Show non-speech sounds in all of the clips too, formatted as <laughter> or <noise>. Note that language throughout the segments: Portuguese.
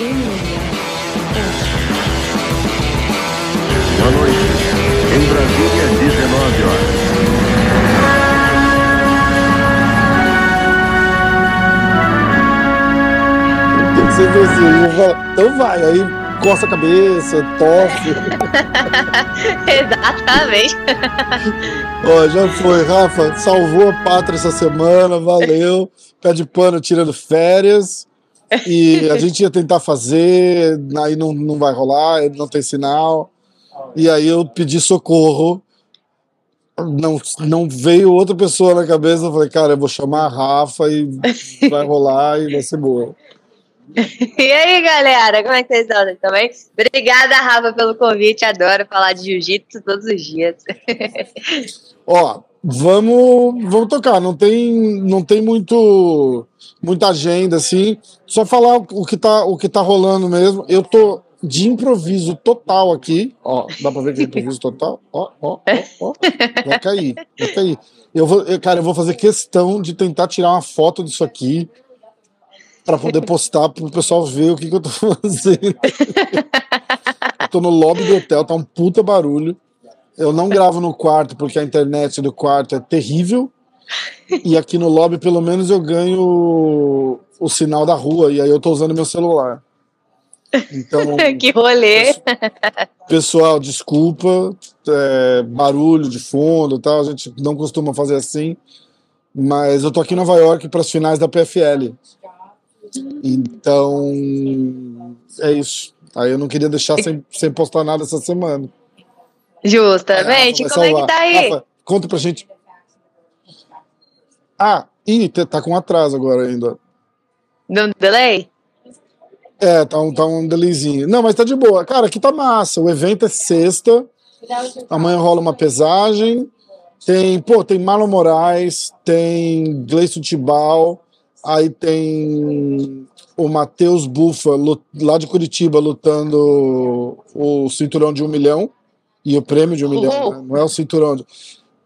Boa noite. Em Brasília, 19 horas. Tem que ser assim, então vai, aí coça a cabeça, tosse. <laughs> Exatamente. Ó, já foi, Rafa, salvou a pátria essa semana, valeu. Pé de pano tirando férias. E a gente ia tentar fazer, aí não, não vai rolar, não tem sinal. E aí eu pedi socorro. Não, não veio outra pessoa na cabeça. Eu falei, cara, eu vou chamar a Rafa e vai rolar e vai ser boa. <laughs> E aí, galera, como é que vocês estão também? Obrigada, Rafa, pelo convite. Adoro falar de jiu-jitsu todos os dias. <laughs> Ó, vamos, vamos tocar. Não tem, não tem muito, muita agenda assim. Só falar o que tá, o que tá rolando mesmo. Eu tô de improviso total aqui. Ó, dá pra ver que é improviso total? Ó, ó, ó, ó. Vai cair, vai cair. Eu vou, eu, cara, eu vou fazer questão de tentar tirar uma foto disso aqui para poder postar para o pessoal ver o que, que eu tô <laughs> fazendo. tô no lobby do hotel, tá um puta barulho. Eu não gravo no quarto porque a internet do quarto é terrível. E aqui no lobby, pelo menos, eu ganho o, sinal da rua. E aí eu tô usando meu celular. Então, <laughs> que rolê! pessoal, desculpa, é, barulho de fundo e tal, a gente não costuma fazer assim, mas eu tô aqui em Nova York para as finais da PFL. Então, é isso. Aí eu não queria deixar sem, sem postar nada essa semana. Justamente. Como é que tá aí? Rafa, conta pra gente. Ah, ih, tá com atraso agora ainda. Deu delay? É, tá um, tá um delayzinho. Não, mas tá de boa. Cara, aqui tá massa. O evento é sexta. Amanhã rola uma pesagem. Tem, pô, tem Marlon Moraes, tem Gleison Tibal, aí tem o Matheus Bufa, lá de Curitiba, lutando o cinturão de um milhão. E o prêmio de um milhão, né? não é o cinturão. de-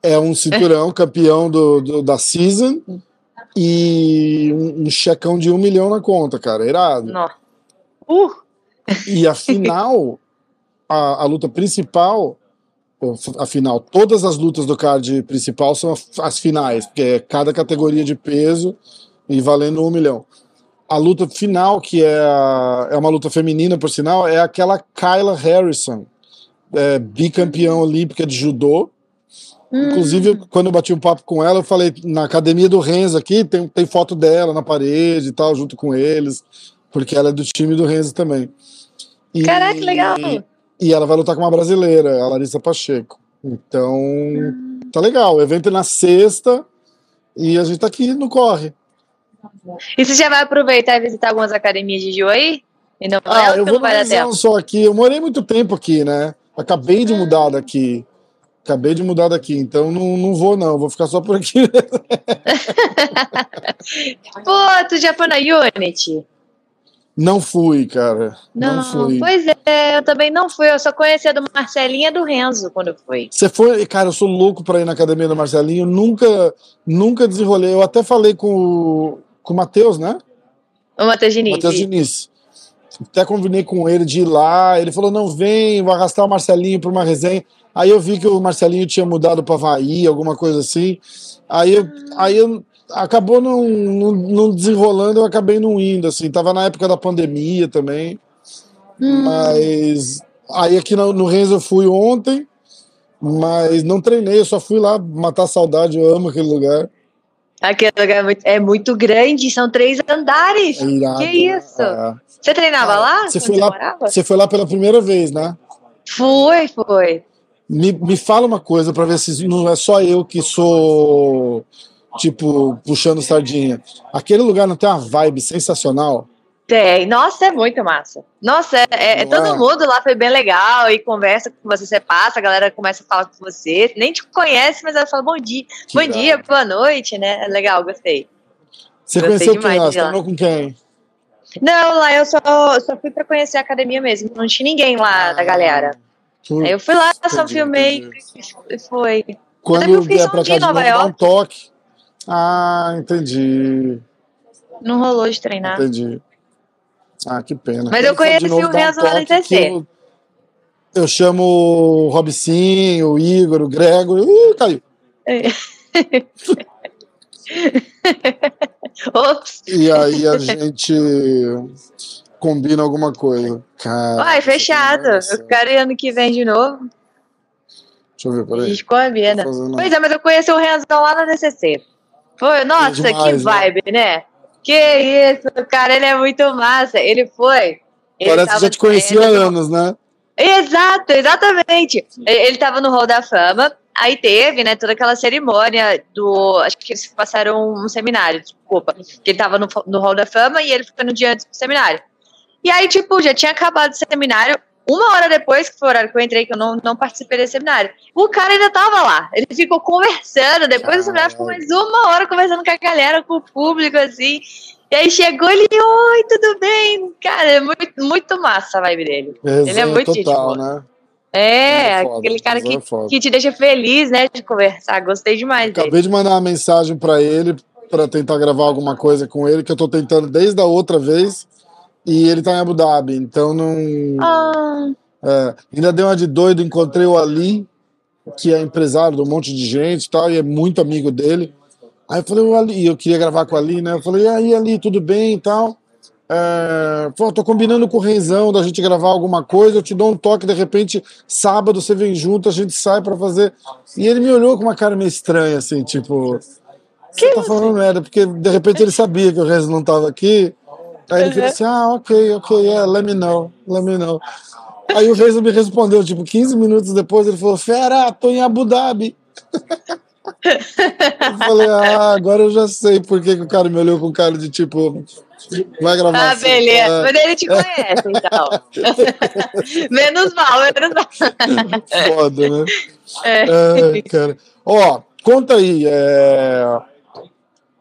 É um cinturão campeão do, do- da season e um, um checão de um milhão na conta, cara. Irado. Nossa. Uh, E a final, a, a luta principal, ou f- a final, todas as lutas do card principal são as, as finais, porque é cada categoria de peso e valendo um milhão. A luta final, que é, a- é uma luta feminina, por sinal, é aquela Kyla Harrison, é, bicampeã olímpica de judô. Inclusive, quando eu bati um papo com ela, eu falei, na academia do Renzo aqui, tem, tem foto dela na parede e tal, junto com eles, porque ela é do time do Renzo também. E, Caraca, legal. E ela vai lutar com uma brasileira, a Larissa Pacheco. Então, tá legal. O evento é na sexta e a gente tá aqui no corre. E você já vai aproveitar e visitar algumas academias de jiu aí? E não, Ah, é, eu vou não vai dar analisar um só aqui. Eu morei muito tempo aqui, né? Acabei de mudar daqui. Acabei de mudar daqui, então não, não vou, não. Vou ficar só por aqui. <laughs> Pô, tu já foi na Unity? Não fui, cara. Não, Não, fui. pois é, eu também não fui. Eu só conhecia do Marcelinha do Renzo quando eu fui. Você foi, cara, eu sou louco pra ir na academia do Marcelinho, nunca, nunca desenrolei. Eu até falei com, o- com o Matheus, né? O Matheus Diniz. Matheus Diniz. Até combinei com ele de ir lá. Ele falou: não, vem, vou arrastar o Marcelinho para uma resenha. Aí eu vi que o Marcelinho tinha mudado para Havaí, alguma coisa assim. Aí, eu, aí eu, acabou não, não, não desenrolando, eu acabei não indo. Assim. Tava na época da pandemia também. Mas aí aqui no, no Renzo eu fui ontem, mas não treinei, eu só fui lá matar saudade. Eu amo aquele lugar. Aquele lugar é muito, é muito grande, são três andares. É irado. Que isso? É. Você treinava lá? Você foi lá, morava? você foi lá pela primeira vez, né? Foi, foi. Me, me fala uma coisa para ver se não é só eu que sou, tipo, puxando sardinha. Aquele lugar não tem uma vibe sensacional? Tem. Nossa, é muito massa. Nossa, é, é- Não todo é? mundo lá foi bem legal e conversa com você, você passa, a galera começa a falar com você. Nem te conhece, mas ela fala bom dia, Que bom dia, boa noite, né? É Legal, gostei. Você Gostei conheceu quem lá? Você lá. com quem? Não, lá eu só, só fui pra conhecer a academia mesmo. Não tinha ninguém lá da galera. Putz, eu fui lá, só filmei e foi. Quando fiz vier pra cá de novo, dá um toque. Ah, entendi. Não rolou de treinar. Entendi. Ah, que pena. Mas eu conheci o Renzo lá no TC. Eu, chamo o Robicinho, o Igor, o Gregor. Uh, caiu. <laughs> Ops. E aí a gente combina alguma coisa. Cara, Vai, fechado. Eu quero ir ano que vem de novo. Deixa eu ver, peraí. Combina. Pois é, mas eu conheci o Renzão lá na DCC. Foi, nossa, demais, que vibe, né? né? Que isso, cara, ele é muito massa. Ele foi. Ele Parece que já te conhecia há anos, né? Exato, exatamente. Ele tava no Hall da Fama, aí teve, né, toda aquela cerimônia do. Acho que eles passaram um seminário, desculpa. Que ele tava no, no Hall da Fama e ele foi no dia antes do seminário. E aí, tipo, já tinha acabado o seminário. Uma hora depois, que foi o horário que eu entrei, que eu não, não participei desse seminário, o cara ainda tava lá. Ele ficou conversando. Depois do seminário, ficou mais uma hora conversando com a galera, com o público, assim. E aí chegou ele, oi, tudo bem? Cara, é muito, muito massa a vibe dele. ele é muito total, né? É, é foda, aquele cara que, é que te deixa feliz, né, de conversar. Gostei demais Acabei dele. de mandar uma mensagem para ele, para tentar gravar alguma coisa com ele, que eu tô tentando desde a outra vez. E ele tá em Abu Dhabi, então não. Ah. É, ainda deu uma de doido, encontrei o Ali, que é empresário de um monte de gente e tal, e é muito amigo dele. Aí eu falei, o Ali, eu queria gravar com o Ali, né? Eu falei, e aí, Ali, tudo bem e tal? É, pô, tô combinando com o Renzão da gente gravar alguma coisa, eu te dou um toque, de repente, sábado você vem junto, a gente sai para fazer. E ele me olhou com uma cara meio estranha, assim, tipo. Você que tá falando merda, porque de repente ele sabia que o Renzo não tava aqui. Aí ele uhum. assim: ah, ok, ok, yeah, let me know, let me know. Aí o Reis me respondeu, tipo, 15 minutos depois, ele falou: Fera, tô em Abu Dhabi. <laughs> eu falei, ah, agora eu já sei por que, que o cara me olhou com cara de tipo. Vai gravar. Ah, assim, beleza. É. Mas ele te conhece, então. <laughs> menos mal, menos mal. Foda, né? É. é cara. Ó, conta aí. É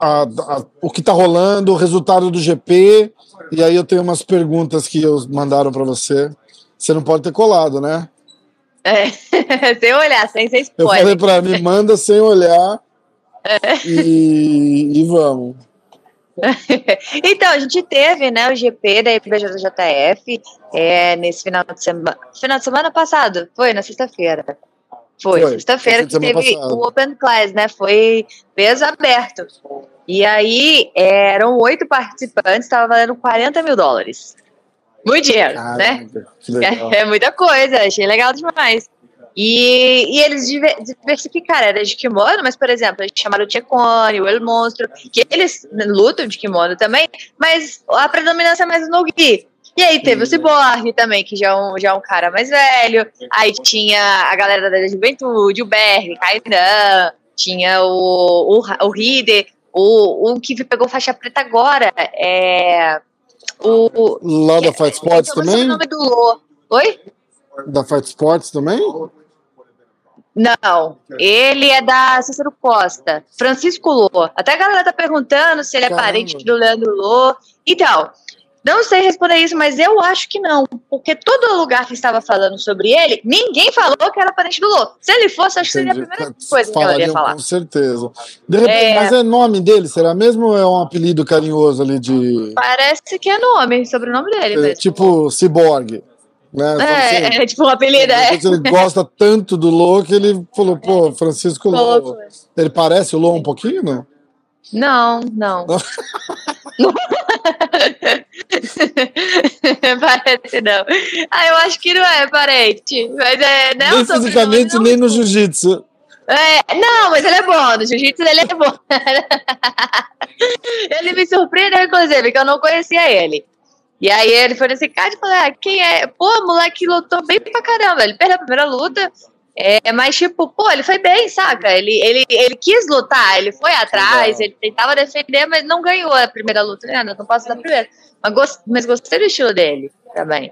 a, a, o que está rolando, o resultado do GP. E aí eu tenho umas perguntas que eu mandaram para você. Você não pode ter colado, né? É, <laughs> sem olhar, sem ser spoiler. Eu falei para mim, manda sem olhar é. <laughs> e, e vamos. <laughs> então, a gente teve né, o GP da IBJJF é, nesse final de semana. Final de semana passado? Foi, na sexta-feira. Foi, Foi sexta-feira que teve o Open Class, né? Foi peso aberto. E aí eram oito participantes, estava valendo 40 mil dólares. Muito dinheiro, né? É, <laughs> é, muita coisa, achei legal demais. E, e eles diversificaram, era de kimono, mas, por exemplo, eles chamaram o Tchekone, o El Monstro, que eles lutam de kimono também, mas a predominância é mais no gi. E aí teve o Cyborg também, que já é, um, já é um cara mais velho. Aí tinha a galera da juventude, o Berg, Kainan, tinha o, o, o Hide, o, o que pegou faixa preta agora é. O, Lá da Fight Sports também? O nome do Lô. Oi? Da Fight Sports também? Não, ele é da Cícero Costa, Francisco Lô. Até a galera tá perguntando se ele é Caramba. parente do Leandro Lô. Então, não sei responder isso, mas eu acho que não. Porque todo lugar que estava falando sobre ele, ninguém falou que era parente do Lô. Se ele fosse, acho que seria a primeira coisa que eu ia falar. Com certeza. Repente, é... Mas é nome dele, será mesmo ou é um apelido carinhoso ali de. Parece que é nome, sobrenome dele é. Tipo Cyborg. Né? É, assim, é, tipo um apelido. É. Ele gosta tanto do Lô que ele falou, pô, Francisco Lô. Ele parece o Lô um pouquinho, não? Não, não. <laughs> <laughs> Parece não. Ah, eu acho que não é parente. Mas é, não, nem fisicamente, nem no jiu-jitsu. É, não, mas ele é bom. No jiu-jitsu ele é bom. <laughs> ele me surpreendeu, inclusive, porque eu não conhecia ele. E aí ele foi nesse cara e falou: ah, quem é? Pô, moleque lutou bem pra caramba. Ele perdeu a primeira luta, é, mas, tipo, pô, ele foi bem, saca? Ele, ele, ele quis lutar, ele foi atrás, ele tentava defender, mas não ganhou a primeira luta, né? Não posso dar primeiro. Mas, gost, mas gostei do estilo dele também.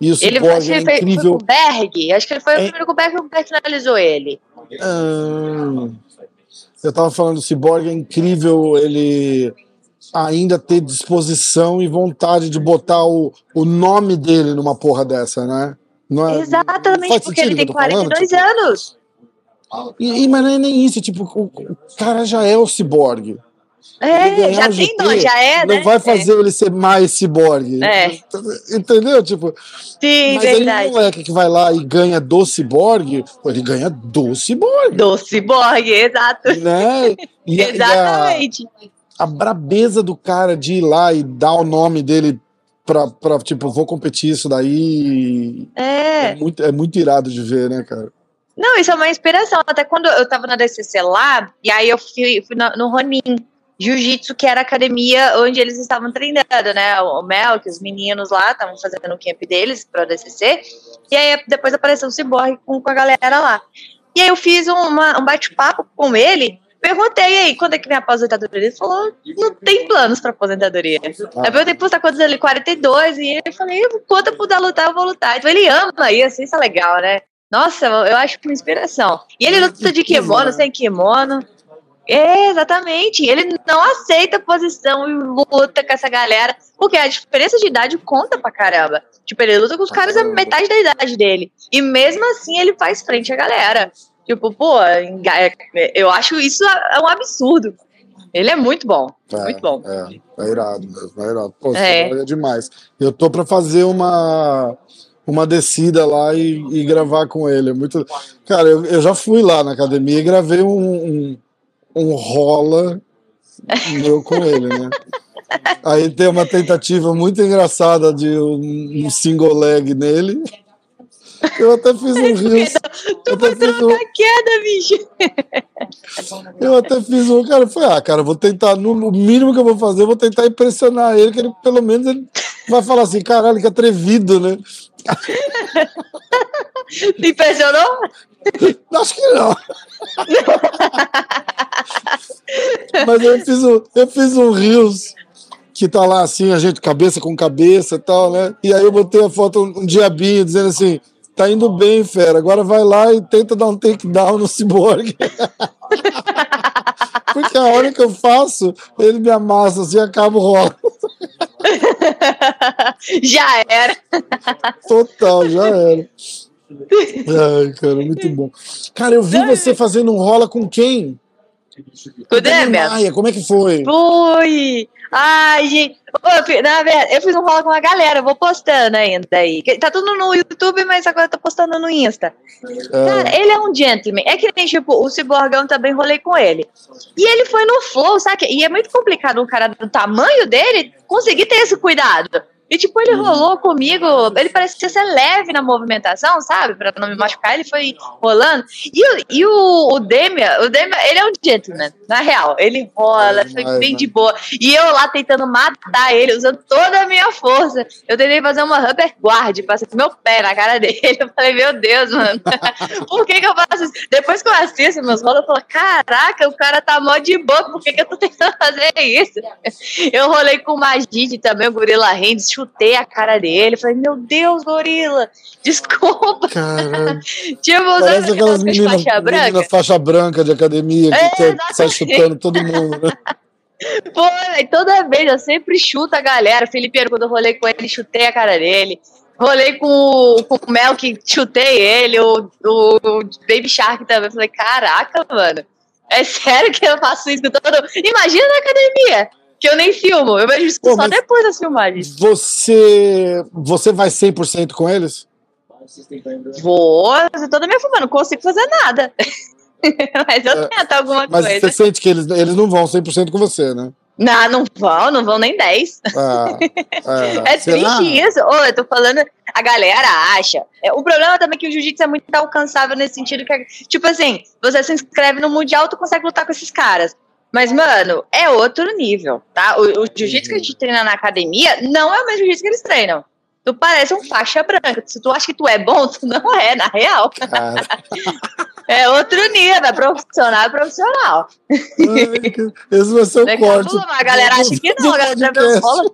Isso ele pode, é incrível. Foi com o Berg, acho que ele foi é... o primeiro com o Berg, o Berg finalizou ele. Hum, eu tava falando, o Cyborg é incrível, ele ainda ter disposição e vontade de botar o, o nome dele numa porra dessa, né? Não é, Exatamente, porque ele tem 42 tipo, anos. E, e, mas não é nem isso, tipo, o, o cara já é o ciborgue. É, já tem GP, já é, Não né? vai fazer é. ele ser mais ciborgue. É. Entendeu? Tipo. Sim, mas verdade. aí o moleque que vai lá e ganha do ciborgue, ele ganha do ciborgue. Do ciborgue, exato. Né? E, <laughs> Exatamente. E a, a brabeza do cara de ir lá e dar o nome dele pra, pra tipo, vou competir isso daí. É. É muito, é muito irado de ver, né, cara? Não, isso é uma inspiração. Até quando eu tava na DCC lá, e aí eu fui, fui no, no Ronin Jiu-Jitsu, que era a academia onde eles estavam treinando, né? O Mel, que os meninos lá estavam fazendo o camp deles pra DCC. E aí depois apareceu o Cyborg com, com a galera lá. E aí eu fiz uma, um bate-papo com ele. Perguntei aí, quando é que vem a aposentadoria? Ele falou, não tem planos para aposentadoria. Ah. Eu perguntei, tá quantos ele? 42. E ele falou, quanto eu puder lutar, eu vou lutar. Então ele ama isso, isso é legal, né? Nossa, eu acho uma inspiração. E ele luta de kimono, sem kimono. É, exatamente. Ele não aceita posição e luta com essa galera, porque a diferença de idade conta pra caramba. Tipo, ele luta com os caras a metade da idade dele. E mesmo assim ele faz frente à galera. Tipo, pô, eu acho isso é um absurdo. Ele é muito bom. É, muito bom. É, é irado mesmo, é irado. Pô, é. é demais. Eu tô pra fazer uma uma descida lá e, e gravar com ele. É muito. Cara, eu, eu já fui lá na academia e gravei um, um, um rola meu com ele, né? Aí tem uma tentativa muito engraçada de um, um single leg nele. Eu até fiz um <laughs> rios. Tu fiz um... queda, bicho. Eu até fiz um, cara, foi, ah, cara, vou tentar, no, mínimo que eu vou fazer, eu vou tentar impressionar ele, que ele, pelo menos, ele vai falar assim, caralho, que atrevido, né? <laughs> Te impressionou? <laughs> Acho que não. Mas eu fiz um, eu fiz um Rios que tá lá assim, a gente cabeça com cabeça e tal, né? E aí eu botei a foto, um diabinho, dizendo assim: tá indo bem, fera, agora vai lá e tenta dar um takedown no Cyborg. <laughs> Porque a hora que eu faço, ele me amassa assim, acaba o rolo. <laughs> já era. Total, já era. Ai, cara, muito bom. Cara, eu vi você fazendo um rola com quem? Com o Demian. Como é que foi? Foi! Ai, gente. Na verdade, eu fiz um rola com a galera, vou postando ainda aí. Tá tudo no YouTube, mas agora eu tô postando no Insta. É. Cara, ele é um gentleman. É que nem, tipo, o Ciborgão também rolei com ele. E ele foi no flow, sabe? E é muito complicado um cara do tamanho dele conseguir ter esse cuidado. E, tipo, ele uhum. rolou comigo, ele parecia ser leve na movimentação, sabe? Pra não me machucar, ele foi rolando. E, e o, o Demia, o Demia, ele é um gentleman, na real. Ele rola, foi bem de boa. E eu lá tentando matar ele, usando toda a minha força. Eu tentei fazer uma rubber guard, passei meu pé na cara <laughs> dele. Eu falei, meu Deus, mano, <laughs> por que que eu faço isso? Depois que eu assisto meus rolos, eu falo, caraca, o cara tá mó de boa, por que que eu tô tentando fazer isso? Eu rolei com o Magid também, o Gorila Hands, chutei a cara dele. Falei, meu Deus, gorila, <laughs> desculpa. Caralho. <laughs> tipo, Parece aquelas meninas faixa branca. Menina faixa branca de academia que é, sai chutando todo mundo, né? <laughs> Pô, toda vez eu sempre chuto a galera. Felipe, quando eu rolei com ele, chutei a cara dele. Rolei com, com o Mel, que chutei ele. O, o, o Baby Shark também. Falei, caraca, mano. É sério que eu faço isso com todo Imagina na academia que eu nem filmo. Eu vejo isso Pô, só depois das filmagens. Você, você vai 100% com eles? Vou, eu toda minha filmando, não consigo fazer nada. <laughs> mas eu é, tento alguma mas coisa. Mas você sente que eles, eles não vão 100% com você, né? Não, não vão, não vão nem 10. Ah, <laughs> é, é triste isso. Oh, eu tô falando, a galera acha. É, o problema também é que o jiu-jitsu é muito alcançável nesse sentido que, tipo assim, você se inscreve no Mundial, tu consegue lutar com esses caras. Mas, mano, é outro nível, tá? O, o jiu-jitsu que a gente treina na academia não é o mesmo jiu-jitsu que eles treinam. Tu parece um faixa branca. Se tu acha que tu é bom, <laughs> tu não é, na real. <laughs> é outro nível, é profissional, é profissional. esse vai ser o corte. A galera acha que não, a galera já rola.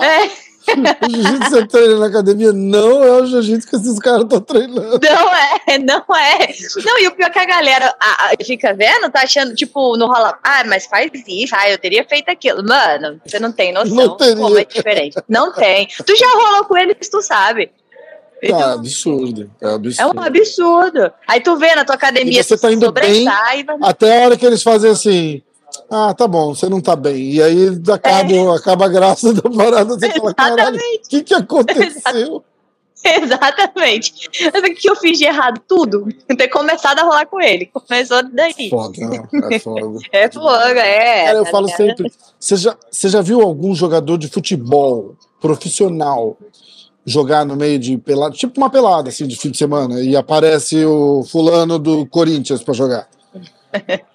É o jiu-jitsu que você treina na academia não é o jiu-jitsu que esses caras estão treinando. Não é, não é. Não, e o pior é que a galera a, a, fica vendo, tá achando, tipo, no rola, ah, mas faz isso, ah, eu teria feito aquilo. Mano, você não tem noção não teria. como é diferente. Não tem. Tu já rolou com eles, tu sabe. Então, é absurdo, é absurdo. É um absurdo. Aí tu vê na tua academia, e você tá indo bem, vai... até a hora que eles fazem assim, ah, tá bom, você não tá bem. E aí acaba, é. acaba a graça da parada, você fala, caralho, o que, que aconteceu? <laughs> Exatamente. O que eu fiz de errado? Tudo. Ter começado a rolar com ele. Começou daí. Foda, <laughs> é foda. é foda, é. Cara, eu tá falo ligado? sempre. Você já, você já viu algum jogador de futebol profissional jogar no meio de pelada, tipo uma pelada assim de fim de semana, e aparece o fulano do Corinthians para jogar? <laughs>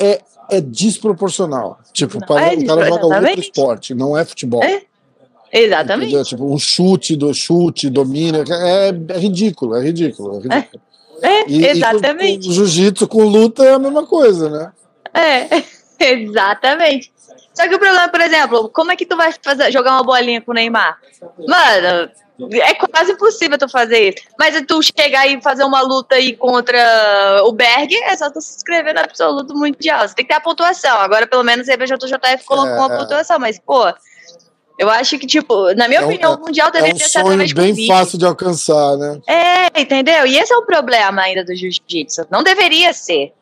é, é desproporcional. Tipo, para, é o cara joga outro esporte, não é futebol. É. Exatamente. Entendeu? Tipo, um chute do chute, domina. É, é ridículo, é ridículo. É, ridículo. é, e, exatamente. E jiu-jitsu com luta é a mesma coisa, né? É, <laughs> exatamente. Só que o problema, por exemplo, como é que tu vai fazer, jogar uma bolinha com o Neymar? Mano, é quase impossível tu fazer isso. Mas tu chegar e fazer uma luta aí contra o Berg, é só tu se inscrever no absoluto mundial. Você tem que ter a pontuação. Agora, pelo menos, a IBJJF colocou é, uma é. pontuação, mas, pô, eu acho que, tipo, na minha é opinião, o Mundial deveria é um ser através bem convite. fácil de alcançar, né? É, entendeu? E esse é o problema ainda do jiu-jitsu. Não deveria ser.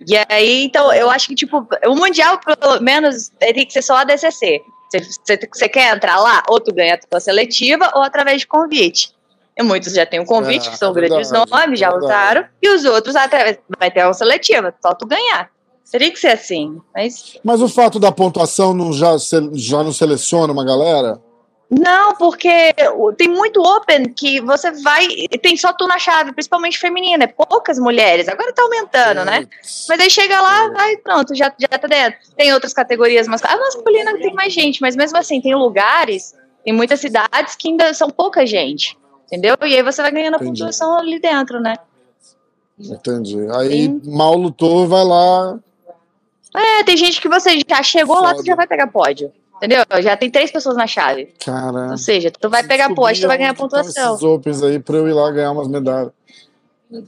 E aí, então, eu acho que, tipo, o Mundial, pelo menos, tem que ser só a DCC. Você quer entrar lá? Ou tu ganha a tua seletiva, ou através de convite. E muitos já têm um convite, é, que são grandes nomes, já usaram, e os outros através, vai ter uma seletiva, só tu ganhar. Teria que ser assim, mas... Mas o fato da pontuação não já, já não seleciona uma galera? Não, porque tem muito open que você vai. Tem só tu na chave, principalmente feminina, é poucas mulheres. Agora tá aumentando, né? Mas aí chega lá, vai, pronto, já, já tá dentro. Tem outras categorias, mas a masculina tem mais gente, mas mesmo assim, tem lugares, tem muitas cidades que ainda são pouca gente. Entendeu? E aí você vai ganhando a pontuação ali dentro, né? Entendi. Aí Sim. mal lutou, vai lá. É, tem gente que você já chegou Foda. lá, tu já vai pegar pódio. Entendeu? Já tem três pessoas na chave. Caramba. Ou seja, tu vai pegar pódio, tu vai ganhar pontuação. Esses opens aí pra eu ir lá ganhar umas medalhas. <laughs>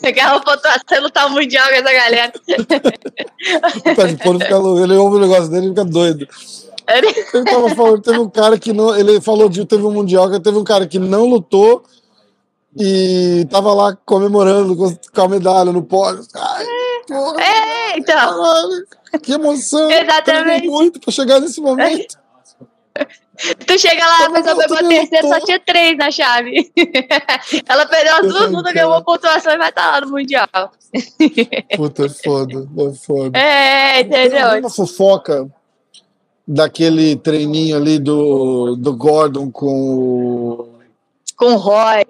Pegar uma pontuação no tal mundial com essa galera. <laughs> tá de fica louco. Ele ouve o negócio dele e fica doido. Ele tava falando, teve um cara que não. Ele falou de teve um mundial que teve um cara que não lutou e tava lá comemorando com, com a medalha no pódio. Ai, porra, é, então. Caralho, que emoção. Exatamente. muito pra chegar nesse momento. <laughs> Tu chega lá, a pessoa pegou a terceira, só tinha três na chave. <laughs> Ela perdeu as duas, muda ganhou uma pontuação e vai estar tá lá no Mundial. <laughs> Puta, é foda, é foda. É, entendeu? Tem uma fofoca daquele treininho ali do, do Gordon com o com o Roger.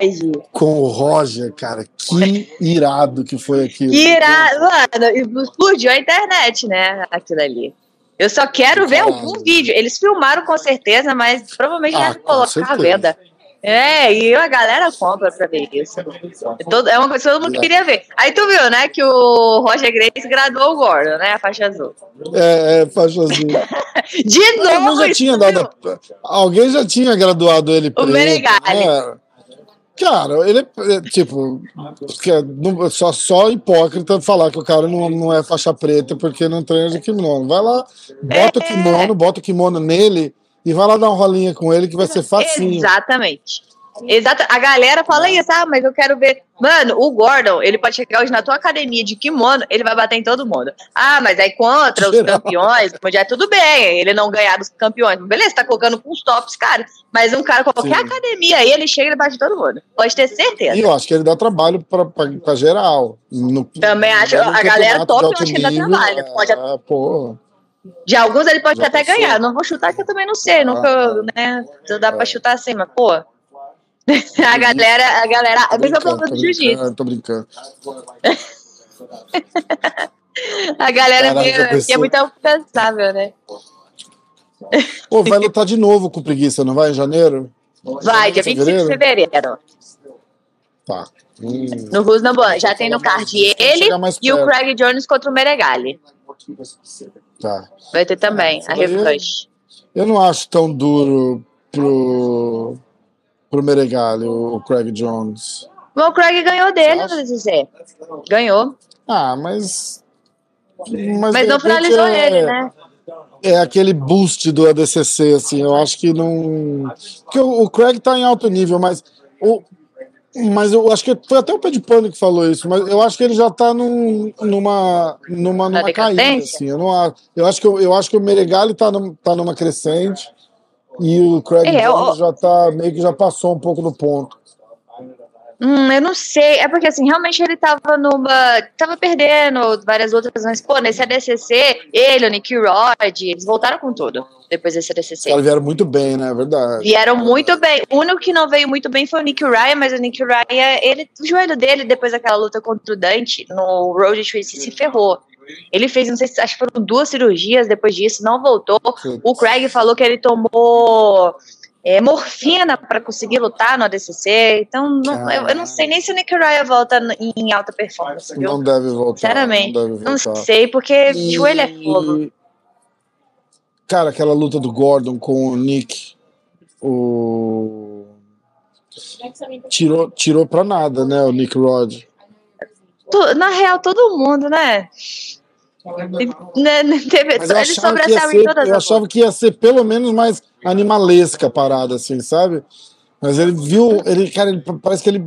Com o Roger, cara. Que irado que foi aquilo. Que irado. Mano, explodiu a internet, né? Aquilo ali. Eu só quero ver algum vídeo. Eles filmaram com certeza, mas provavelmente ah, já colocar a venda. É, e a galera compra pra ver isso. É, todo, é uma coisa que todo mundo queria ver. Aí tu viu, né, que o Roger Grace graduou o Gordon, né, a faixa azul. É, é faixa azul. <laughs> De novo! Alguém já, tinha dado, alguém já tinha graduado ele preto. O Menegali. Né? Cara, ele é, tipo, só, só hipócrita falar que o cara não, não é faixa preta porque não treina de kimono. Vai lá, bota é. o kimono, bota o kimono nele e vai lá dar uma rolinha com ele que vai ser facinho. Exatamente. Exato. A galera fala isso, ah, mas eu quero ver. Mano, o Gordon, ele pode chegar hoje na tua academia de kimono, ele vai bater em todo mundo. Ah, mas aí contra os campeões, <laughs> já é tudo bem, ele não ganhar dos campeões. Beleza, tá colocando com os tops, cara. Mas um cara, qualquer Sim. academia aí, ele chega e bate em todo mundo. Pode ter certeza. E eu acho que ele dá trabalho pra, pra, pra geral. No, Também acho. A galera top, eu acho que ele dá trabalho. É, pode... Pô. De alguns ele pode até ganhar. Não vou chutar que eu também não sei. Ah, nunca, né? Dá pra é. chutar assim, mas, pô. <laughs> a galera, a galera. A mesma prova do jiu-jitsu. Tô brincando. <laughs> a galera Caraca, é, é muito alcançável, né? Pô, vai lutar de novo com preguiça, não vai? Em janeiro? Vai, dia 25 de fevereiro. Tá. Hum. No Rusnamban. Já tem no card ele e o Craig Jones contra o Meregali. Tá. Vai ter também a revanche. Eu não acho tão duro pro, pro Meregali, o Craig Jones. Bom, o Craig ganhou dele, vou dizer. Ganhou. Ah, mas. Mas, mas não finalizou é, ele, né? É aquele boost do ADCC, assim. Eu acho que não. Porque o, o Craig tá em alto nível, mas o, Mas eu acho que foi até o pé de pano que falou isso, mas eu acho que ele já tá num, numa, numa, numa caída, assim. Eu, não, eu, acho que, eu, eu acho que o Meregali tá, num, tá numa crescente e o Craig é, Jones eu... já tá meio que já passou um pouco do ponto. Hum, eu não sei. É porque, assim, realmente ele tava numa. Tava perdendo várias outras, mas, pô, nesse ADCC, ele, o Nick Rod, eles voltaram com tudo depois desse ADCC. Eles vieram muito bem, né? É verdade. Vieram muito bem. O único que não veio muito bem foi o Nick Ryan, mas o Nick Ryan, ele, o joelho dele, depois daquela luta contra o Dante, no Road to se ferrou. Ele fez, não sei se acho que foram duas cirurgias depois disso, não voltou. O Craig falou que ele tomou é, morfina para conseguir lutar no ADCC. Então, não, eu, eu, não sei nem se o Nick Ryan volta em alta performance. Viu? Não deve voltar. Sinceramente, não, não sei, porque e... joelho é fogo. Cara, aquela luta do Gordon com o Nick, o. Tirou, tirou pra nada, né, o Nick Rod. Na real, todo mundo, né? Né, né, teve, Mas eu achava, que ia, ser, eu achava que ia ser pelo menos mais animalesca a parada, assim, sabe? Mas ele viu, ele, cara, ele, parece que ele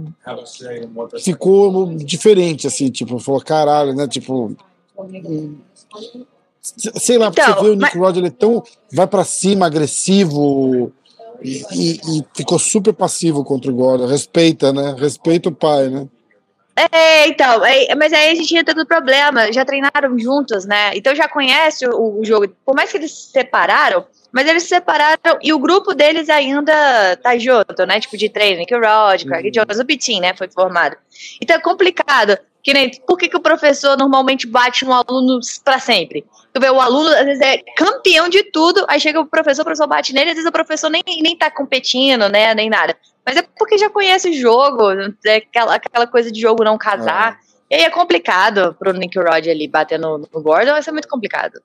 ficou diferente, assim, tipo, falou, caralho, né? Tipo. Sei lá, então, você vê o Nick mas... Rod, ele é tão. vai para cima, agressivo. E, e, e, ficou super passivo contra o Gordon. Respeita, né? Respeita o pai, né? É, então, é, mas aí a gente entra no problema, já treinaram juntos, né? Então já conhece o, o, jogo. Por mais que eles se separaram, mas eles se separaram e o grupo deles ainda tá junto, né? Tipo de treino, que o Rod, Craig uhum. Jones, o Bitin, né? Foi formado. Então é complicado. Que nem, por que, que o professor normalmente bate no aluno para sempre? Tu vê, o aluno, às vezes, é campeão de tudo, aí chega o professor, o professor bate nele, às vezes o professor nem, nem tá competindo, né? Nem nada. Mas é porque já conhece o jogo, é aquela, aquela coisa de jogo não casar. É. E aí é complicado pro Nick Rod ali bater no, no Gordon, vai ser muito complicado.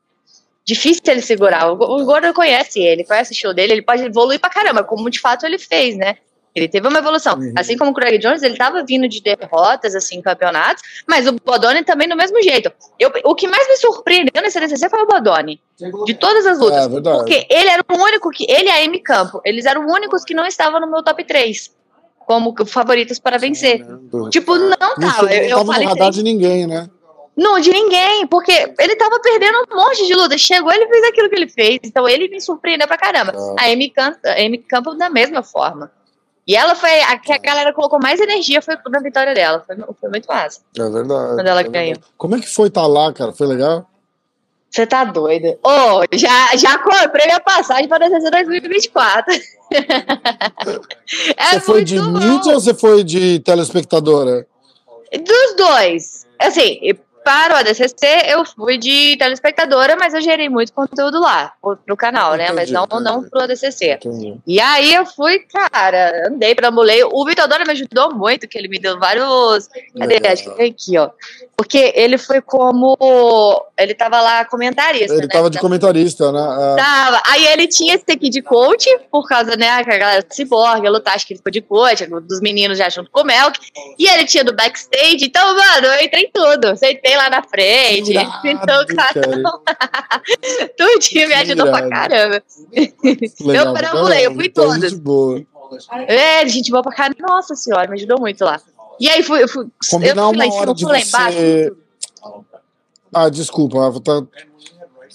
Difícil ele segurar. O, o Gordon conhece ele, conhece o show dele, ele pode evoluir pra caramba, como de fato ele fez, né? Ele teve uma evolução. Uhum. Assim como o Craig Jones, ele estava vindo de derrotas, assim, campeonatos, mas o Bodoni também do mesmo jeito. Eu, o que mais me surpreendeu nesse DCC foi o Bodoni, de todas as lutas. É, porque ele era o único que, ele e a Amy Campo, eles eram os únicos que não estavam no meu top 3 como favoritos para vencer. Caramba. Tipo, não tava. Não, eu, eu tava no radar de ninguém, né? Não, de ninguém, porque ele tava perdendo um monte de luta. Chegou, ele fez aquilo que ele fez. Então ele me surpreendeu pra caramba. Ah. A Amy, Camp, a Amy Campbell da mesma forma. E ela foi a que a galera colocou mais energia foi na vitória dela. Foi, foi muito massa. É verdade. Quando ela é ganhou. Como é que foi estar tá lá, cara? Foi legal? Você tá doido? Ô, oh, já, já comprei minha passagem para o 2024. é você foi de mídia ou você foi de telespectadora? Dos dois. Assim, para o ADCC, eu fui de telespectadora, mas eu gerei muito conteúdo lá, pro canal, né? Entendi, mas não, entendi. não pro ADCC. Entendi. E aí eu fui, cara, andei, perambulei. O Vitor Dória me ajudou muito, que ele me deu vários. Cadê? Legal. Acho que tem aqui, ó. Porque ele foi como. Ele tava lá comentarista. Ele né? tava de comentarista, né? É. Tava. Aí ele tinha esse aqui de coach, por causa, né, que a galera do Cyborg, lutar, acho que ele ficou de coach, dos meninos já junto com o Melk. E ele tinha do backstage. Então, mano, eu entrei em tudo. Sentei lá na frente. Irado, então, cara. <laughs> Tudinho me ajudou Irado. pra caramba. Legal, eu perambulei, eu fui então, todas. Gente boa. É, gente boa pra caramba. Nossa senhora, me ajudou muito lá. E aí fui, eu fui, Combinar eu fui lá em cima, fui lá embaixo. Ah, desculpa, tá,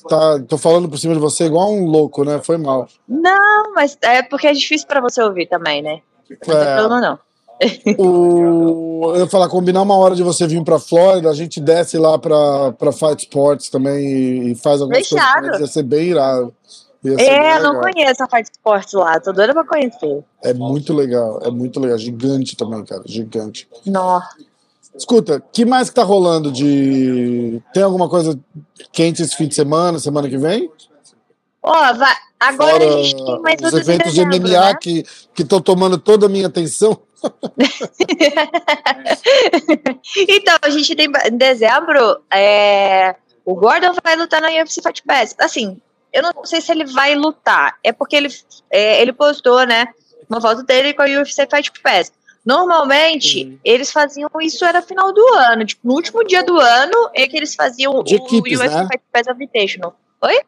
tá, tô falando por cima de você igual um louco, né? Foi mal. Não, mas é porque é difícil para você ouvir também, né? Não é, tem problema, não. <laughs> O, eu ia falar, combinar uma hora de você vir pra Flórida, a gente desce lá pra, pra Fight Sports também e, faz algumas Fechado. coisas. Ia ser bem irado. É, não conheço a Fight Sports lá, tô doida pra conhecer. É muito legal, é muito legal. Gigante também, cara, gigante. Nossa. Escuta, que mais que tá rolando de. Tem alguma coisa quente esse fim de semana, semana que vem? Ó, oh, vai. Agora Fora a gente tem mais os eventos de MMA né? que estão tomando toda a minha atenção. <laughs> então, a gente tem em dezembro, é, o Gordon vai lutar na UFC Fight Pass. Assim, eu não sei se ele vai lutar, é porque ele, é, ele postou, né, uma foto dele com a UFC Fight Pass. Normalmente, uhum. eles faziam isso era final do ano, tipo, no último dia do ano é que eles faziam de o equipes, UFC né? Fight Pass Invitational. Oi?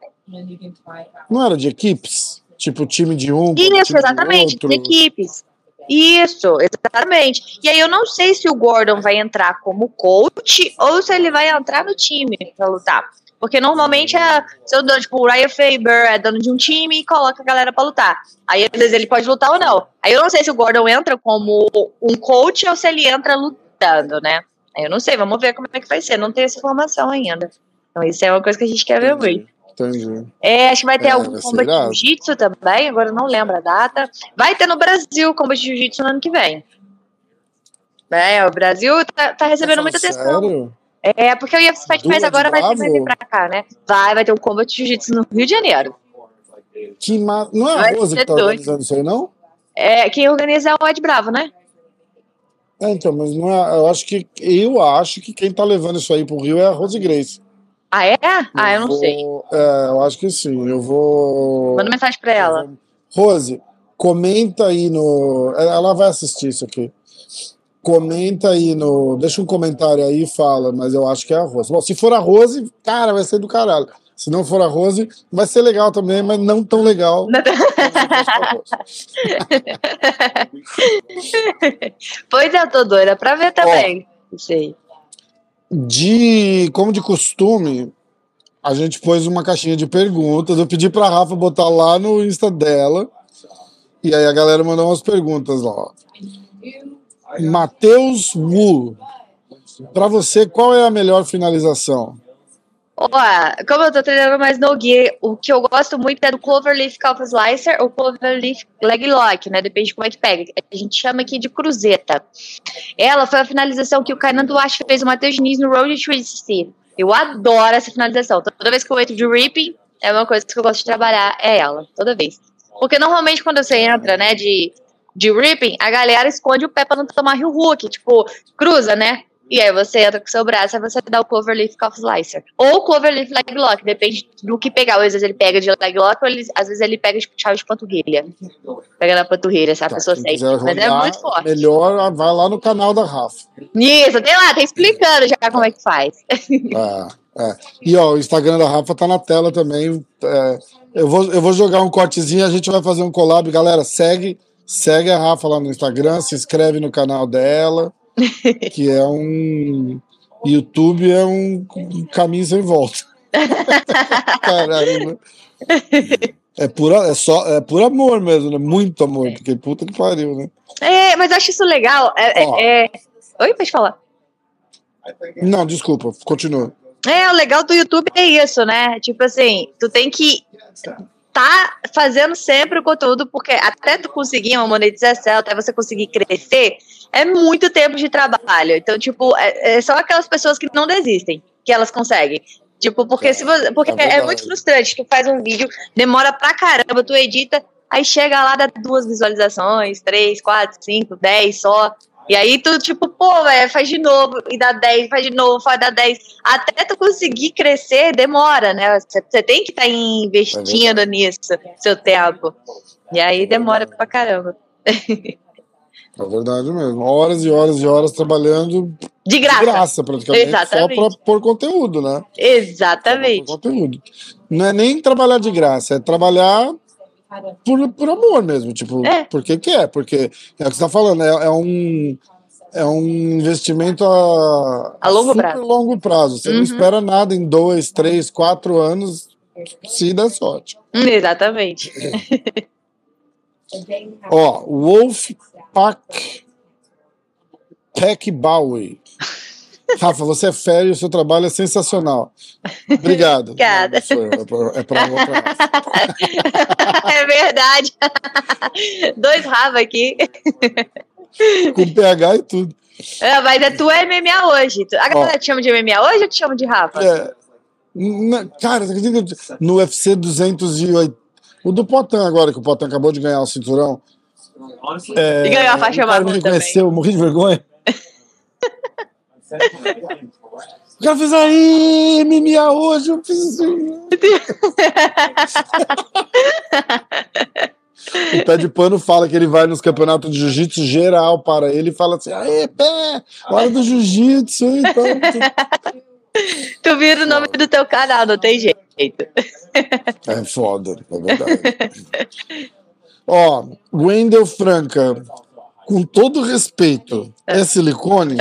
Não era de equipes? Tipo, time de um. Isso, exatamente, de, de equipes. Isso, exatamente. E aí eu não sei se o Gordon vai entrar como coach ou se ele vai entrar no time pra lutar. Porque normalmente é seu dono, tipo, o Ryan Faber é dono de um time e coloca a galera pra lutar. Aí às vezes ele pode lutar ou não. Aí eu não sei se o Gordon entra como um coach ou se ele entra lutando, né? Aí eu não sei, vamos ver como é que vai ser. Não tenho essa informação ainda. Então isso é uma coisa que a gente quer ver muito. Entendi. É, acho que vai ter é, algum combate de jiu-jitsu também, agora não lembro a data. Vai ter no Brasil combate de jiu-jitsu no ano que vem. É, o Brasil tá, tá recebendo muita atenção. Sério? É, porque o UFC Fight Mais agora vai, vai vir pra cá, né? Vai, vai ter um combate jiu-jitsu no Rio de Janeiro. Que ma... Não é a Rose que tá organizando isso aí, não? É, quem organiza é o Ed Bravo, né? É, então, mas não é, eu acho que eu acho que quem tá levando isso aí pro Rio é a Rose Grace. Ah, é? Ah, eu, não vou, sei. É, eu acho que sim. Eu vou. Manda mensagem pra ela. Rose, comenta aí no. Ela vai assistir isso aqui. Comenta aí no. Deixa um comentário aí e fala, mas eu acho que é a Rose. Bom, se for a Rose, cara, vai ser do caralho. Se não for a Rose, vai ser legal também, mas não tão legal. <laughs> <laughs> pois é, eu tô doida pra ver também. Ó, Sei. De, como de costume, a gente pôs uma caixinha de perguntas. Eu pedi pra Rafa botar lá no Insta dela. E aí a galera mandou umas perguntas lá. Matheus Wu, para você, qual é a melhor finalização? Ó, como eu tô treinando mais no gear, o que eu gosto muito é do Cloverleaf Calf Slicer ou Cloverleaf Leg Lock, né? Depende de como é que pega. A gente chama aqui de cruzeta. Ela foi a finalização que o Kainan Duarte fez o Matheus Diniz no Road to Eu adoro essa finalização. Toda vez que eu entro de ripping, é uma coisa que eu gosto de trabalhar, é ela. Toda vez. Porque normalmente quando você entra, né, de de ripping, a galera esconde o pé pra não tomar heel hook, tipo, cruza, né? E aí você entra com o seu braço, aí você dá o cloverleaf calf slicer. Ou cloverleaf leg lock, depende do que pegar. Ou às vezes ele pega de leg lock, ou ele, às vezes ele pega de chave de panturrilha. Pega na panturrilha, se a tá, pessoa sente. Mas é muito forte. Melhor, vai lá no canal da Rafa. Isso, tem lá, tá explicando já como é que faz. É, é. E ó, o Instagram da Rafa tá na tela também. É, eu, vou, eu vou jogar um cortezinho, a gente vai fazer um collab. Galera, segue Segue a Rafa lá no Instagram, se inscreve no canal dela, que é um. YouTube é um, caminho sem volta. <laughs> Caralho, né? É, pura, é, só, é por amor mesmo, né? Muito amor, porque puta que pariu, né? É, mas eu acho isso legal. É, é, é... Oi, pode falar. Não, desculpa, continua. É, o legal do YouTube é isso, né? Tipo assim, tu tem que tá fazendo sempre o conteúdo, porque até tu conseguir uma monetização, até você conseguir crescer, é muito tempo de trabalho. Então, tipo, é, é só aquelas pessoas que não desistem que elas conseguem. Tipo, porque é, se você, porque é, é, muito frustrante, tu faz um vídeo, demora pra caramba, tu edita, aí chega lá, dá duas visualizações, três, quatro, cinco, dez só. E aí tu, tipo, pô, velho, faz de novo, e dá 10, faz de novo, faz dar 10. Até tu conseguir crescer, demora, né? Você tem que estar tá investindo é nisso, seu tempo. E aí demora pra caramba. <laughs> É verdade mesmo. Horas e horas e horas trabalhando de graça, de graça praticamente, Exatamente. só para pôr conteúdo, né? Exatamente. Conteúdo. Não é nem trabalhar de graça, é trabalhar por, por amor mesmo, tipo, é. porque quer, porque é o que você tá falando, é, é um é um investimento a, a longo prazo. longo prazo. Você uhum. não espera nada em dois, três, quatro anos, se der sorte. Exatamente. <laughs> Ó, Wolf Pack Peck Bowie. Rafa, você é fera e o seu trabalho é sensacional. Obrigado. Obrigada. Não, é para é <laughs> é verdade. Dois Rafa aqui. Com PH e tudo. É, mas é tu é MMA hoje. A galera te chama de MMA hoje ou te chama de Rafa? É, na, cara, no UFC 208. O do Potan agora, que o Potan acabou de ganhar o cinturão. É, e ganhou a faixa marrom também. me reconheceu, eu morri de vergonha. O cara fez aí, MMA hoje, eu fiz assim. <laughs> o pé de pano fala que ele vai nos campeonatos de jiu-jitsu geral para ele e fala assim: aê, pé, hora do jiu-jitsu. Então, <laughs> tu vira o nome do teu canal, não tem jeito. É foda, é verdade. Ó, Wendel Franca. com todo respeito, é silicone?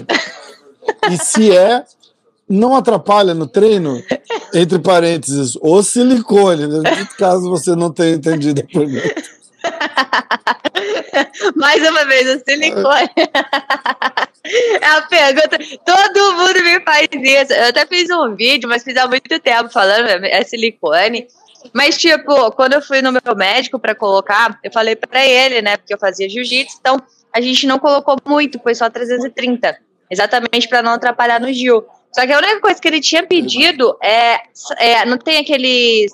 E se é, não atrapalha no treino? Entre parênteses, o silicone, né? caso você não tenha entendido a pergunta. <laughs> Mais uma vez, o silicone. <laughs> É a pergunta. Todo mundo me faz isso. Eu até fiz um vídeo, mas fiz há muito tempo falando, é silicone. Mas, tipo, quando eu fui no meu médico para colocar, eu falei para ele, né? Porque eu fazia jiu-jitsu, então a gente não colocou muito, foi só 330. Exatamente para não atrapalhar no Gil. Só que a única coisa que ele tinha pedido é. é não tem aqueles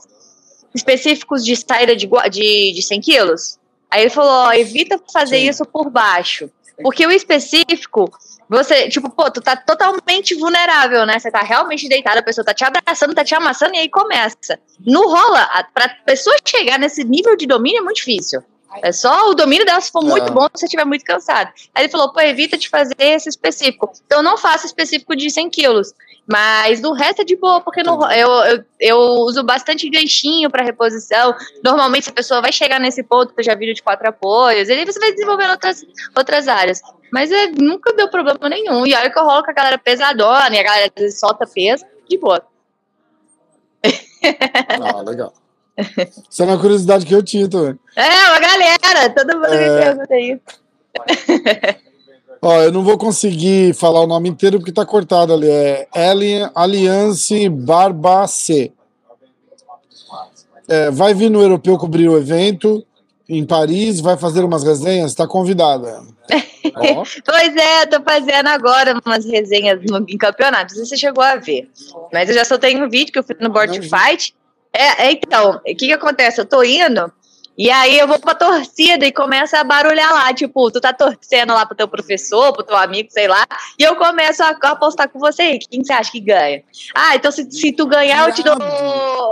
específicos de saída de, de, de 100 quilos? Aí ele falou: ó, evita fazer Sim. isso por baixo. Porque o específico, você, tipo, pô, tu tá totalmente vulnerável, né? Você tá realmente deitado, a pessoa tá te abraçando, tá te amassando e aí começa. No rola, pra pessoa chegar nesse nível de domínio é muito difícil. É só o domínio dela se for muito é. bom, se você estiver muito cansado. Aí ele falou, pô, evita de fazer esse específico. Então não faça específico de 100 quilos. Mas no resto é de boa, porque eu, eu, eu uso bastante ganchinho para reposição. Normalmente, a pessoa vai chegar nesse ponto, que eu já vi de quatro apoios, aí você vai desenvolvendo outras, outras áreas. Mas é, nunca deu problema nenhum. E olha que eu rolo com a galera pesadona, e a galera solta peso, de boa. Ah, legal. Isso é uma curiosidade que eu tinha também. É, uma galera, todo mundo é... me pergunta isso. Ó, eu não vou conseguir falar o nome inteiro porque tá cortado ali. É Alliance Barbacê. É, vai vir no Europeu cobrir o evento em Paris, vai fazer umas resenhas, está convidada. <laughs> pois é, tô fazendo agora umas resenhas no, em campeonato. Não sei se você chegou a ver. Mas eu já soltei um vídeo que eu fiz no Board Fight. É, é, então, o que que acontece? Eu tô indo e aí eu vou pra torcida e começa a barulhar lá, tipo, tu tá torcendo lá pro teu professor, pro teu amigo, sei lá, e eu começo a apostar com você, quem você acha que ganha? Ah, então se, se tu ganhar, eu te dou.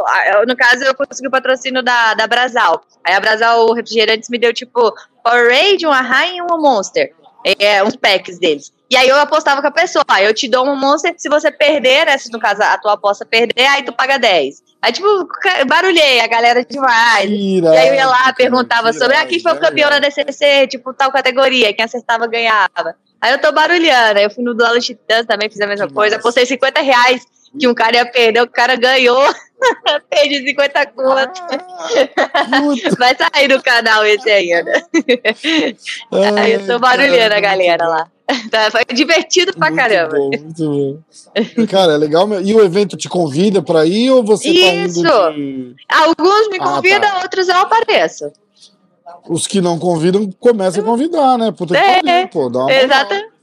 Ah, no caso, eu consegui o patrocínio da, da Brasal. Aí a Brasal Refrigerantes me deu, tipo, Powerade, uma High e uma Monster. É, uns packs deles. E aí eu apostava com a pessoa, ah, eu te dou uma Monster, se você perder, né, se no caso a tua aposta perder, aí tu paga 10. Aí, tipo, barulhei a galera demais. e aí eu ia lá, perguntava sobre ah, quem foi o campeão da DCC, tipo, tal categoria, quem acertava ganhava. Aí eu tô barulhando, aí eu fui no Duelo Titãs também, fiz a mesma que coisa, apostei 50 reais que um cara ia perder, o cara ganhou, <laughs> perdi 50 contas. Ah, <laughs> Vai sair do canal esse <laughs> ainda. aí eu tô barulhando a galera lá. Tá, foi divertido pra muito caramba. Bom, muito bom. Cara, é legal. E o evento te convida pra ir ou você Isso. tá indo de... Alguns me convidam, ah, tá. outros eu apareço. Os que não convidam, começam a convidar, né? Puta é, pariu, pô, dá uma Exatamente.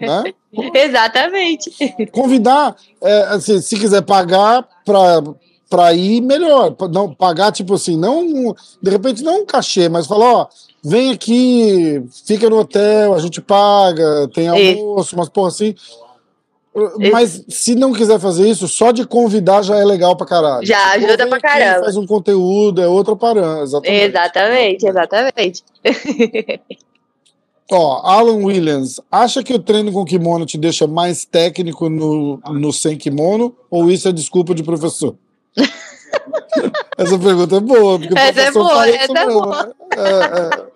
Né? <laughs> Exatamente. Convidar, é, assim, se quiser pagar pra, pra ir, melhor. Não, pagar, tipo assim, não. De repente, não um cachê, mas falar, ó vem aqui, fica no hotel, a gente paga, tem almoço, mas porra assim. Mas se não quiser fazer isso, só de convidar já é legal pra caralho. Já tipo, ajuda pra caramba. Faz um conteúdo, é outro parâmetro. Exatamente, exatamente. exatamente. Ó, Alan Williams, acha que o treino com kimono te deixa mais técnico no, no sem kimono ou isso é desculpa de professor? <laughs> essa pergunta é boa, porque essa é boa, essa é boa. É, é.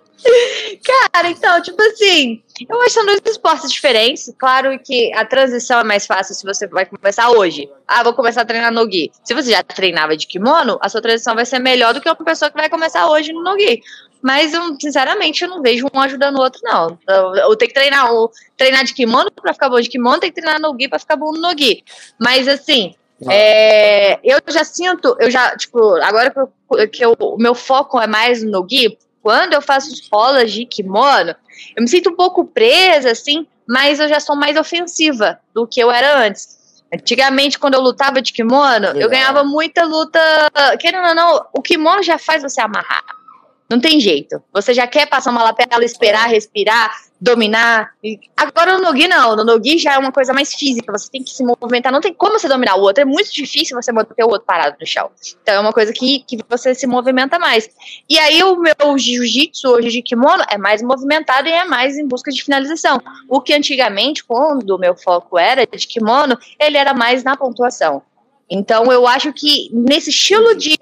Cara, então, tipo assim, eu acho que são dois esportes diferentes. Claro que a transição é mais fácil se você vai começar hoje. Ah, vou começar a treinar no gi. Se você já treinava de kimono, a sua transição vai ser melhor do que uma pessoa que vai começar hoje no gi. Mas, eu, sinceramente, eu não vejo um ajudando o outro, não. Eu, eu tenho que treinar, treinar de kimono pra ficar bom de kimono, tem que treinar no gi pra ficar bom no gi. Mas, assim, é, eu já sinto, eu já, tipo, agora que, eu, que eu, o meu foco é mais no gi, quando eu faço escolas de kimono, eu me sinto um pouco presa, assim, mas eu já sou mais ofensiva do que eu era antes. Antigamente, quando eu lutava de kimono, Legal. eu ganhava muita luta. Querendo ou não, o kimono já faz você amarrar. Não tem jeito. Você já quer passar uma lapela, esperar, respirar, dominar. Agora no Nogi não. No Nogi já é uma coisa mais física. Você tem que se movimentar. Não tem como você dominar o outro. É muito difícil você manter o outro parado no chão. Então é uma coisa que, que você se movimenta mais. E aí o meu jiu-jitsu hoje de kimono é mais movimentado e é mais em busca de finalização. O que antigamente, quando o meu foco era de kimono, ele era mais na pontuação. Então eu acho que nesse estilo de,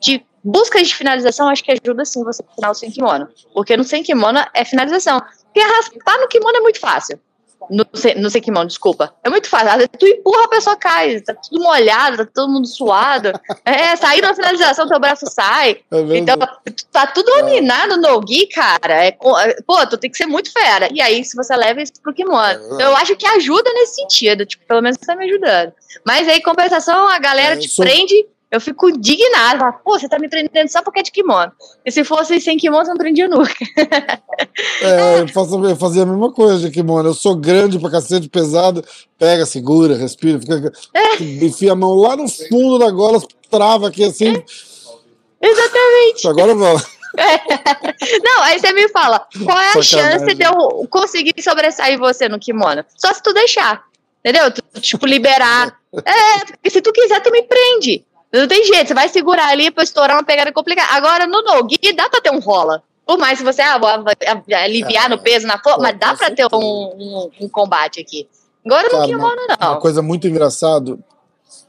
de busca de finalização, acho que ajuda sim você o sem kimono. Porque no sem kimono é finalização. Porque raspar no kimono é muito fácil no, no Sekimon, desculpa. É muito fácil. Às vezes tu empurra, a pessoa cai, tá tudo molhado, tá todo mundo suado. É, sair na finalização, teu braço sai. É então, tá tudo dominado no Gi, cara. É, é, pô, tu tem que ser muito fera. E aí, se você leva isso pro kimono. É então, eu acho que ajuda nesse sentido. Tipo, pelo menos tá me ajudando. Mas aí, compensação, a galera é, te sou... prende eu fico indignada. Pô, você tá me prendendo só porque é de kimono. E se fosse sem kimono, eu não prendia nunca. é, eu, faço, eu fazia a mesma coisa de kimono. Eu sou grande pra cacete, pesado. Pega, segura, respira, fica, é. enfia a mão lá no fundo da gola, trava aqui assim. É. Exatamente. Agora vamos. É. Não, aí você me fala, qual é a Sacanagem. chance de eu conseguir sobressair você no kimono? Só se tu deixar. Entendeu? Tu, tipo, liberar. É, porque se tu quiser, tu me prende. Não tem jeito, você vai segurar ali pra estourar uma pegada complicada. Agora, no no-gi, dá pra ter um rola. Por mais que você ah, aliviar no peso, na força, mas dá pra ter um, um, um combate aqui. Agora Cara, no kimono, não. Uma coisa muito engraçada.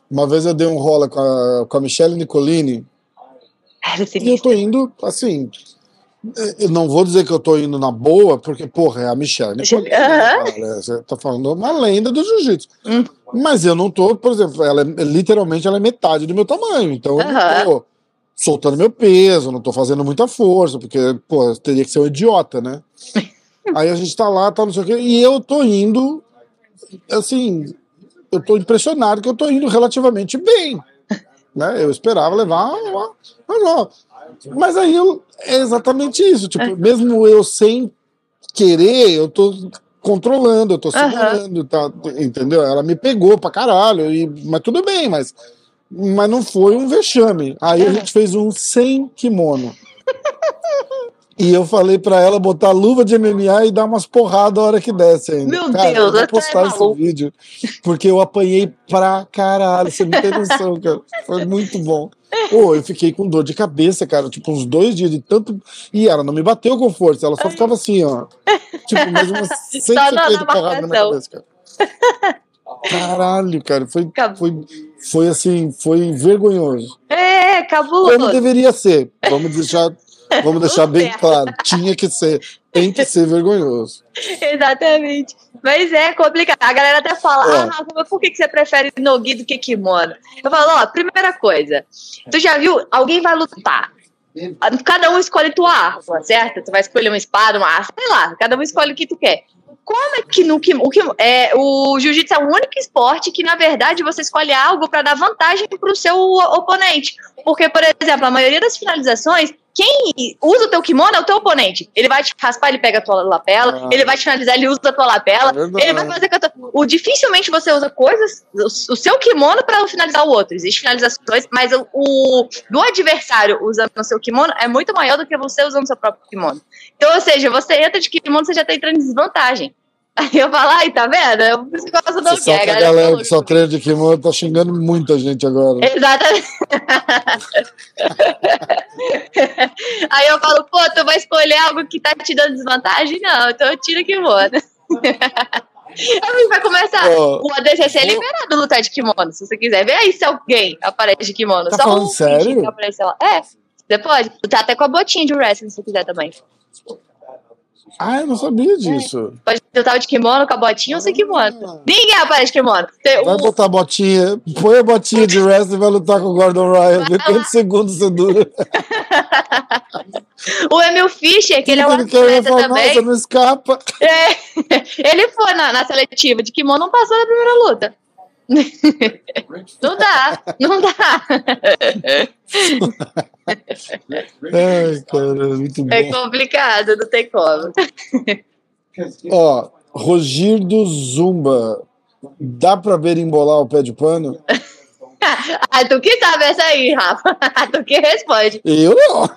Uma vez eu dei um rola com a, com a Michelle Nicolini. e eu tô indo, assim, eu não vou dizer que eu tô indo na boa, porque, porra, é a Michelle. Uhum. Você tá falando uma lenda do jiu-jitsu. Uhum. Mas eu não tô, por exemplo, ela é, literalmente ela é metade do meu tamanho. Então uhum. eu não tô soltando meu peso, não tô fazendo muita força, porque, pô, teria que ser um idiota, né? <laughs> Aí a gente tá lá, tá não sei o quê, e eu tô indo, assim, eu tô impressionado que eu tô indo relativamente bem. Né? Eu esperava levar uma, uma, mas aí eu, é exatamente isso. Tipo, é. mesmo eu sem querer, eu tô controlando, eu tô segurando, uhum. tá, entendeu? Ela me pegou pra caralho, e, mas tudo bem, mas, mas não foi um vexame. Aí a gente fez um sem kimono. E eu falei pra ela botar luva de MMA e dar umas porradas a hora que desce ainda. Meu cara, Deus, eu vou postar esse vídeo. Porque eu apanhei pra caralho. Você não tem noção, cara. Foi muito bom. Pô, eu fiquei com dor de cabeça, cara. Tipo, uns dois dias de tanto. E ela não me bateu com força, ela só ficava assim, ó. Tipo, mais umas 150 porradas na minha cabeça, cara. Caralho, cara, foi, foi, foi assim, foi vergonhoso. É, cabuloso. Como deveria ser. Vamos deixar Vamos deixar bem claro. Tinha que ser. Tem que ser vergonhoso. <laughs> Exatamente. Mas é complicado. A galera até fala, é. ah, Rafa, por que você prefere Nogi do que kimono? Eu falo, ó, primeira coisa. Tu já viu, alguém vai lutar. Cada um escolhe tua arma, certo? Tu vai escolher uma espada, uma arma, sei lá. Cada um escolhe o que tu quer. Como é que no que o, que, é, o jiu-jitsu é o único esporte que, na verdade, você escolhe algo para dar vantagem para o seu oponente? Porque, por exemplo, a maioria das finalizações quem usa o teu kimono é o teu oponente. Ele vai te raspar, ele pega a tua lapela, ah. ele vai te finalizar, ele usa a tua lapela, é ele vai fazer tua... o dificilmente você usa coisas, o, o seu kimono para finalizar o outro. Existem finalizações, mas o, o, do adversário usando o seu kimono é muito maior do que você usando o seu próprio kimono. Então, ou seja, você entra de kimono, você já está entrando em desvantagem. Aí eu falo, ai, tá vendo? Eu por isso que eu gosto do que a galera, que só treina de kimono tá xingando muita gente agora. Exatamente. <laughs> Aí eu falo, pô, tu vai escolher algo que tá te dando desvantagem? Não, então eu tiro o kimono. Aí vai começar. Oh, o ADCC é liberado lutar de kimono, se você quiser. Vê aí se alguém aparece de kimono. Tá Só falando um sério? Aparece lá. É, você pode. Tá até com a botinha de wrestling, se você quiser também. Ah, eu não sabia disso. É. Pode lutar de kimono com a botinha ou sem kimono. Ninguém aparece de kimono. Tem vai botar a botinha, põe a botinha de wrestling e vai lutar com o Gordon Ryan. Vê quantos segundos você dura. <laughs> o Emil Fischer, que ele é um atleta falar, também. Nossa, não escapa. É, <laughs> ele foi na, na seletiva de kimono, não passou na primeira luta. <laughs> Não dá, não dá. <laughs> Ai, cara, muito bom. É complicado, não tem como. Ó, Rogirdo Zumba. Dá pra ver embolar o pé de pano? <laughs> ah, tu que sabe essa aí, Rafa. tu que responde. Eu não.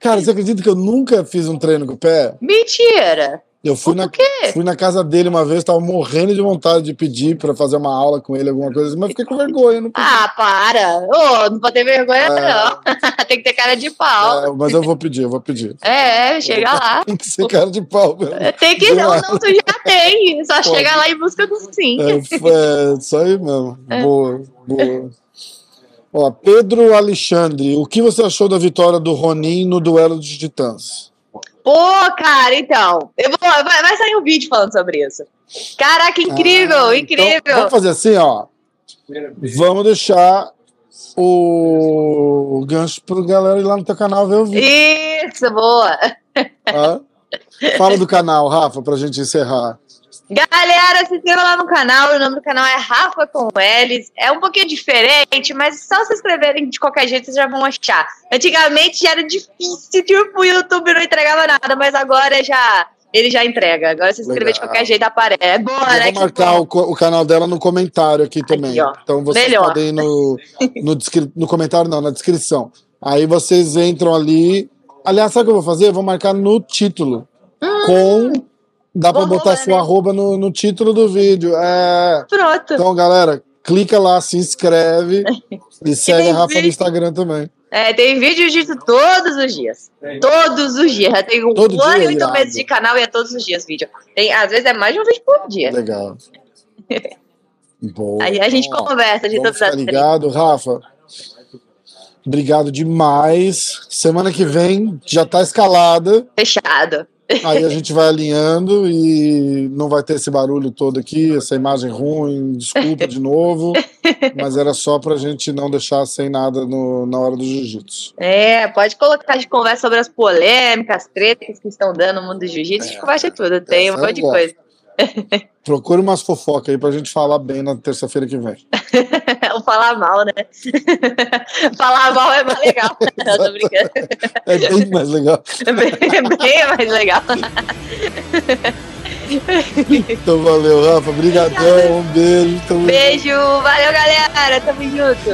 Cara, você acredita que eu nunca fiz um treino com o pé? Mentira. Eu fui na, fui na casa dele uma vez, tava morrendo de vontade de pedir para fazer uma aula com ele, alguma coisa assim, mas fiquei com vergonha. Não ah, para! Oh, não pode ter vergonha, é... não. <laughs> Tem que ter cara de pau. É, mas eu vou pedir, eu vou pedir. <laughs> É, chega lá. <laughs> tem que ser cara de pau mesmo. Tem que não, não, tu já tem. Só Pode. chega lá e busca do sim. É, é isso aí mesmo. É. Boa, boa. Ó, Pedro Alexandre, o que você achou da vitória do Ronin no duelo de titãs? Pô, cara, então. Eu vou, vai, vai sair um vídeo falando sobre isso. Caraca, incrível, ah, então incrível. Então, vamos fazer assim, ó. Vamos deixar o gancho pro galera ir lá no teu canal ver o vídeo. Isso, boa. Ah? Fala do canal, Rafa, pra gente encerrar. Galera, se inscreva lá no canal. O nome do canal é Rafa com L's. É um pouquinho diferente, mas só se inscreverem de qualquer jeito vocês já vão achar. Antigamente era difícil, tipo, o YouTube não entregava nada, mas agora já ele já entrega. Agora se inscrever Legal. de qualquer jeito aparece. É bom, né? Vou marcar o, o, canal dela no comentário aqui também. Aqui, então vocês Melhor. podem ir no, no, no comentário, não, na descrição. Aí vocês entram ali. Aliás, sabe o que eu vou fazer? Eu vou marcar no título. Hum. Com Dá para botar sua né? arroba no, no título do vídeo. É... Pronto. Então, galera, clica lá, se inscreve <laughs> e segue a Rafa vídeo. no Instagram também. É, tem vídeo disso todos os dias. Todos os dias. Já tem um ano e oito meses de canal e é todos os dias vídeo. Tem, às vezes é mais de um vídeo por dia. Legal. <laughs> Boa. Aí a gente conversa de todas as Obrigado, Rafa. Obrigado demais. Semana que vem já tá escalada. Fechado. Aí a gente vai alinhando e não vai ter esse barulho todo aqui, essa imagem ruim, desculpa de novo, mas era só pra gente não deixar sem nada no, na hora do jiu-jitsu. É, pode colocar de conversa sobre as polêmicas, tretas que estão dando no mundo do jiu-jitsu, é, conversa tudo, tem um monte de coisa. <laughs> Procure umas fofocas aí pra gente falar bem na terça-feira que vem. <laughs> Ou falar mal, né? <laughs> falar mal é mais legal. Não, tô brincando. É bem mais legal. É bem, bem mais legal. então valeu, Rafa. Obrigadão, um beijo. Tamo beijo, valeu, galera. Tamo junto.